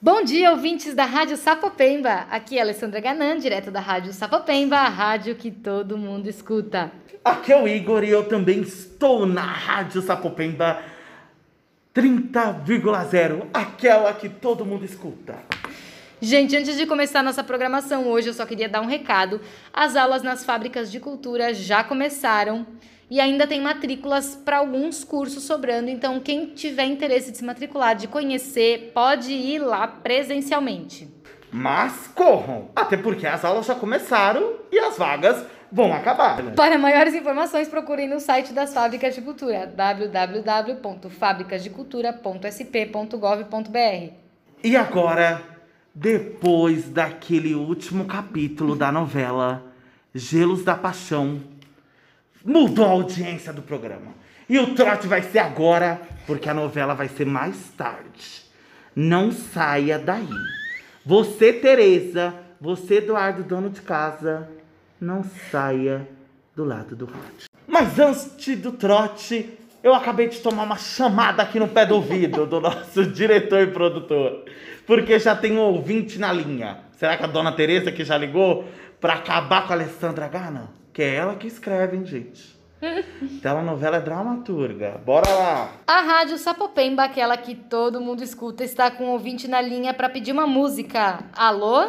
Bom dia, ouvintes da Rádio Sapopemba. Aqui é Alessandra Ganan, direto da Rádio Sapopemba, a rádio que todo mundo escuta. Aqui é o Igor e eu também estou na Rádio Sapopemba 30,0, aquela que todo mundo escuta. Gente, antes de começar nossa programação hoje, eu só queria dar um recado. As aulas nas fábricas de cultura já começaram e ainda tem matrículas para alguns cursos sobrando, então quem tiver interesse de se matricular, de conhecer, pode ir lá presencialmente. Mas corram, até porque as aulas já começaram e as vagas vão acabar. Né? Para maiores informações, procurem no site das Fábricas de Cultura, www.fabricasdecultura.sp.gov.br. E agora, depois daquele último capítulo da novela Gelos da Paixão, mudou a audiência do programa. E o trote vai ser agora, porque a novela vai ser mais tarde. Não saia daí. Você, Tereza, você, Eduardo, dono de casa, não saia do lado do rádio. Mas antes do trote, eu acabei de tomar uma chamada aqui no pé do ouvido do nosso diretor e produtor. Porque já tem um ouvinte na linha. Será que a dona Tereza que já ligou para acabar com a Alessandra Gana? Que é ela que escreve, hein, gente? Telenovela é dramaturga. Bora lá! A Rádio Sapopemba, aquela que todo mundo escuta, está com um ouvinte na linha para pedir uma música. Alô?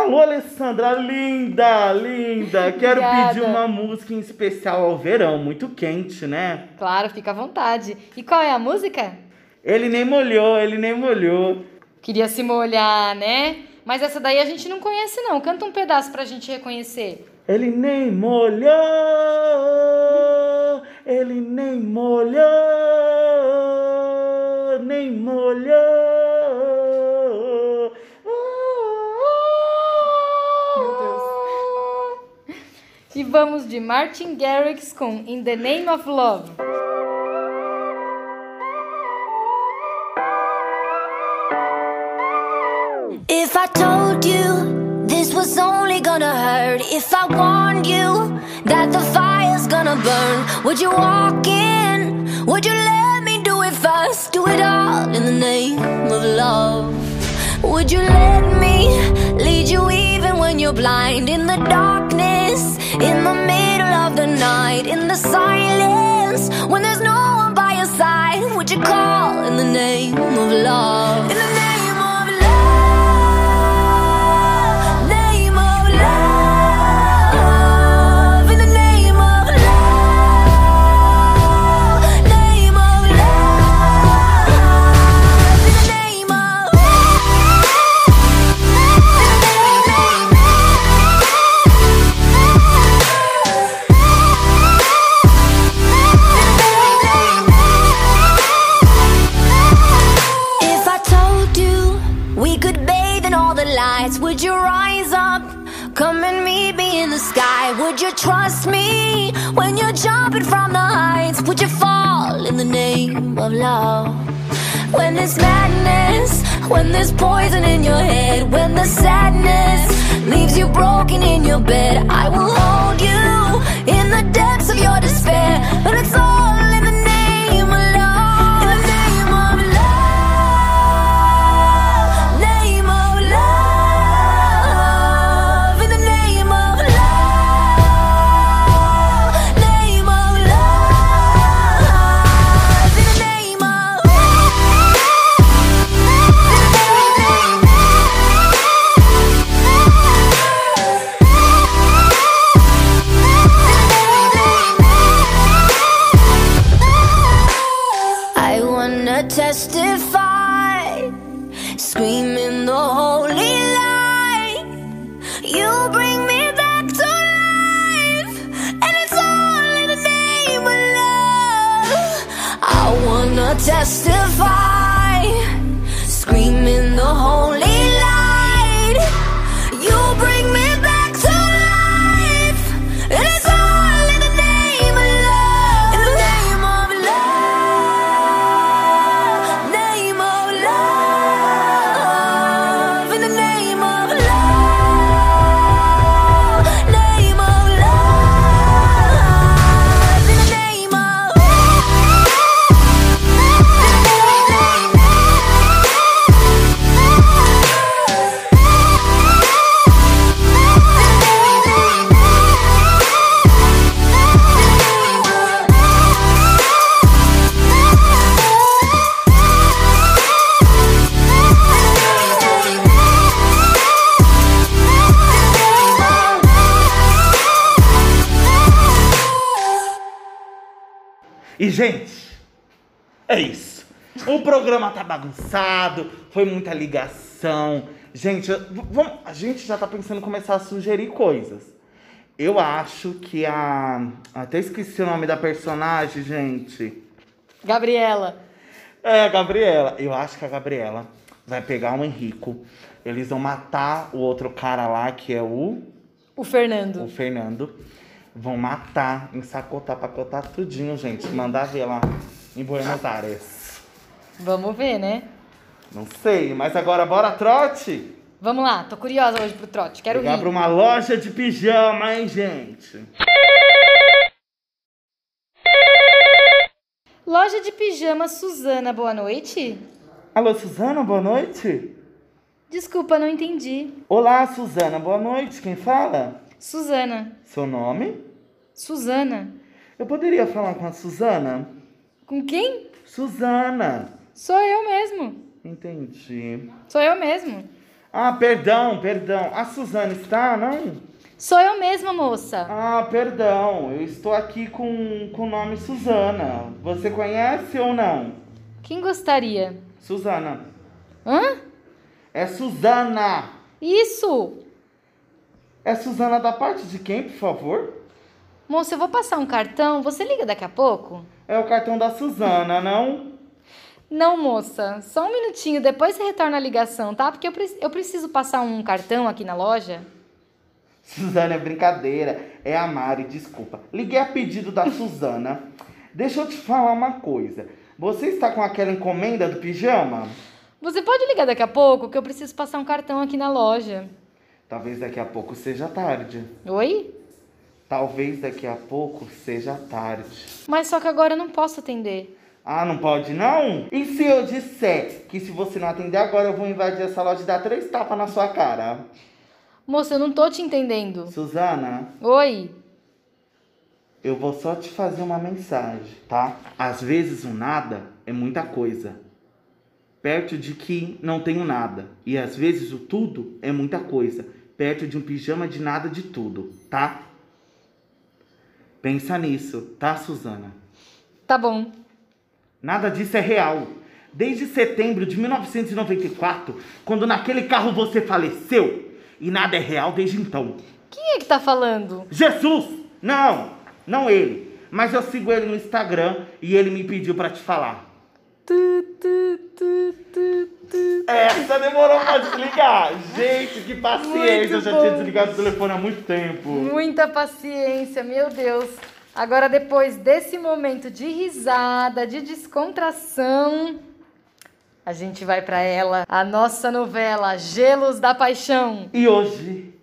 Alô, Alessandra, linda, linda. Quero pedir uma música em especial ao verão, muito quente, né? Claro, fica à vontade. E qual é a música? Ele nem molhou, ele nem molhou. Queria se molhar, né? Mas essa daí a gente não conhece, não. Canta um pedaço pra gente reconhecer. Ele nem molhou, ele nem molhou, nem molhou. Vamos de Martin Garrix com In the Name of Love. If I told you this was only gonna hurt, if I warned you that the fire's gonna burn, would you walk in? Would you let me do it first? Do it all in the name of love. Would you let me lead you even when you're blind? In the darkness, love? You rise up? Come and meet me in the sky. Would you trust me when you're jumping from the heights? Would you fall in the name of love? When there's madness, when there's poison in your head, when the sadness leaves you broken in your bed, I will hold you in the depths of your despair. But it's all testify, gente, é isso. O programa tá bagunçado, foi muita ligação. Gente, vamos, a gente já tá pensando em começar a sugerir coisas. Eu acho que a. Até esqueci o nome da personagem, gente. Gabriela. É, Gabriela. Eu acho que a Gabriela vai pegar o Henrico. Eles vão matar o outro cara lá, que é o, O Fernando. o Fernando. Vão matar, ensacotar, pacotar tudinho, gente. Mandar ver lá em Buenos Aires. Vamos ver, né? Não sei, mas agora bora trote? Vamos lá, tô curiosa hoje pro trote. Quero Ligar rir. pra uma loja de pijama, hein, gente? Loja de pijama Suzana, boa noite. Alô, Suzana, boa noite. Desculpa, não entendi. Olá, Suzana, boa noite. Quem fala? Suzana. Seu nome? Suzana. Eu poderia falar com a Suzana? Com quem? Suzana. Sou eu mesmo. Entendi. Sou eu mesmo. Ah, perdão, perdão. A Suzana está, não? Sou eu mesma, moça. Ah, perdão. Eu estou aqui com, com o nome Suzana. Você conhece ou não? Quem gostaria? Suzana. Hã? É Suzana. Isso! É Suzana da parte de quem, por favor? Moça, eu vou passar um cartão. Você liga daqui a pouco? É o cartão da Suzana, não? Não, moça. Só um minutinho. Depois você retorna a ligação, tá? Porque eu, pre- eu preciso passar um cartão aqui na loja. Suzana é brincadeira. É a Mari, desculpa. Liguei a pedido da Suzana. Deixa eu te falar uma coisa. Você está com aquela encomenda do pijama? Você pode ligar daqui a pouco? Que eu preciso passar um cartão aqui na loja. Talvez daqui a pouco seja tarde. Oi? Talvez daqui a pouco seja tarde. Mas só que agora eu não posso atender. Ah, não pode não? E se eu disser que se você não atender agora eu vou invadir essa loja e dar três tapas na sua cara? Moça, eu não tô te entendendo. Suzana, Oi? eu vou só te fazer uma mensagem, tá? Às vezes o nada é muita coisa. Perto de que não tenho nada. E às vezes o tudo é muita coisa. Perto de um pijama de nada de tudo, tá? Pensa nisso, tá, Suzana? Tá bom. Nada disso é real. Desde setembro de 1994, quando naquele carro você faleceu, e nada é real desde então. Quem é que tá falando? Jesus! Não, não ele. Mas eu sigo ele no Instagram e ele me pediu pra te falar. Essa demorou pra desligar. Gente, que paciência. Muito eu já bom. tinha desligado o telefone há muito tempo. Muita paciência, meu Deus. Agora, depois desse momento de risada, de descontração, a gente vai pra ela, a nossa novela Gelos da Paixão. E hoje,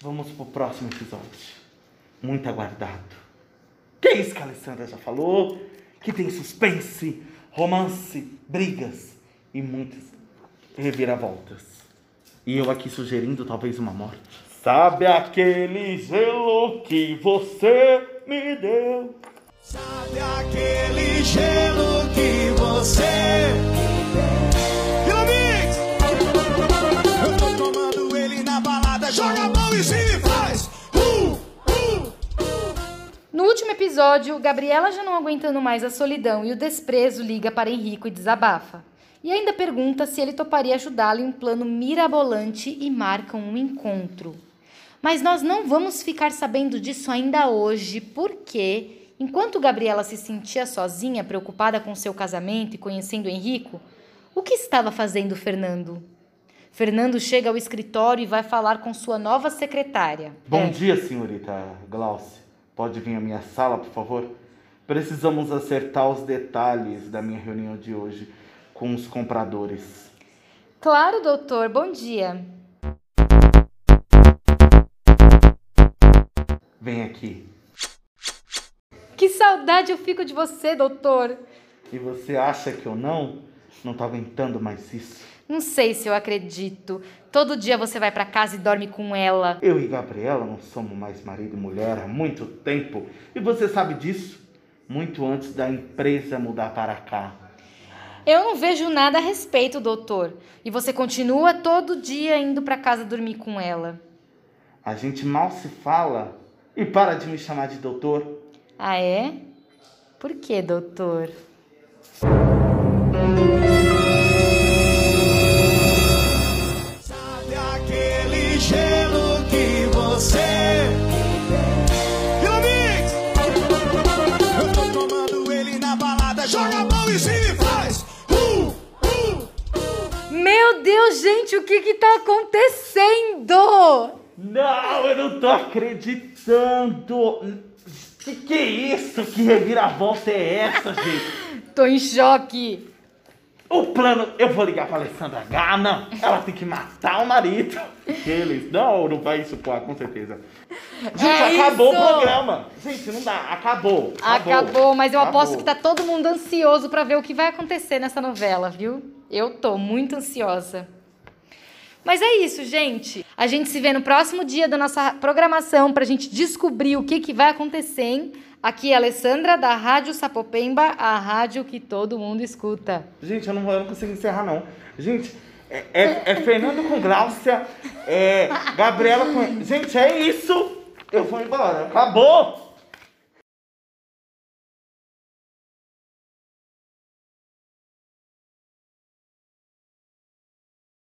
vamos pro próximo episódio. Muito aguardado. Que é isso que a Alessandra já falou? Que tem suspense, romance, brigas e muitas reviravoltas. E eu aqui sugerindo talvez uma morte. Sabe aquele gelo que você me deu? Sabe aquele gelo que você Vila último episódio, Gabriela, já não aguentando mais a solidão e o desprezo, liga para Henrico e desabafa. E ainda pergunta se ele toparia ajudá-la em um plano mirabolante e marcam um encontro. Mas nós não vamos ficar sabendo disso ainda hoje, porque, enquanto Gabriela se sentia sozinha, preocupada com seu casamento e conhecendo Henrico, o que estava fazendo Fernando? Fernando chega ao escritório e vai falar com sua nova secretária. Bom É. dia, senhorita Glauce. Pode vir à minha sala, por favor? Precisamos acertar os detalhes da minha reunião de hoje com os compradores. Claro, doutor. Bom dia. Vem aqui. Que saudade eu fico de você, doutor. E você acha que eu não? Não tô aguentando mais isso. Não sei se eu acredito. Todo dia você vai pra casa e dorme com ela. Eu e Gabriela não somos mais marido e mulher há muito tempo. E você sabe disso? Muito antes da empresa mudar para cá. Eu não vejo nada a respeito, doutor. E você continua todo dia indo pra casa dormir com ela. A gente mal se fala. E para de me chamar de doutor. Ah, é? Por que, doutor? Joga a mão em cima e faz. Uh, uh. Meu Deus, gente, o que que tá acontecendo? Não, eu não tô acreditando. Que que é isso? Que reviravolta é essa, gente? Tô em choque. O plano, eu vou ligar pra Alessandra Gana. Ela tem que matar o marido. Eles, não, não vai isso, pô, com certeza. Gente, É acabou isso. o programa. Gente, não dá, acabou. Acabou, mas eu Acabou. aposto que tá todo mundo ansioso pra ver o que vai acontecer nessa novela, viu? Eu tô muito ansiosa. Mas é isso, gente. A gente se vê no próximo dia da nossa programação pra gente descobrir o que, que vai acontecer. hein? Aqui é a Alessandra da Rádio Sapopemba, a rádio que todo mundo escuta. Gente, eu não, eu não consigo encerrar, não. Gente, é, é- é Fernando com Gláucia, é Gabriela com. Gente, é isso! Eu vou embora. Acabou!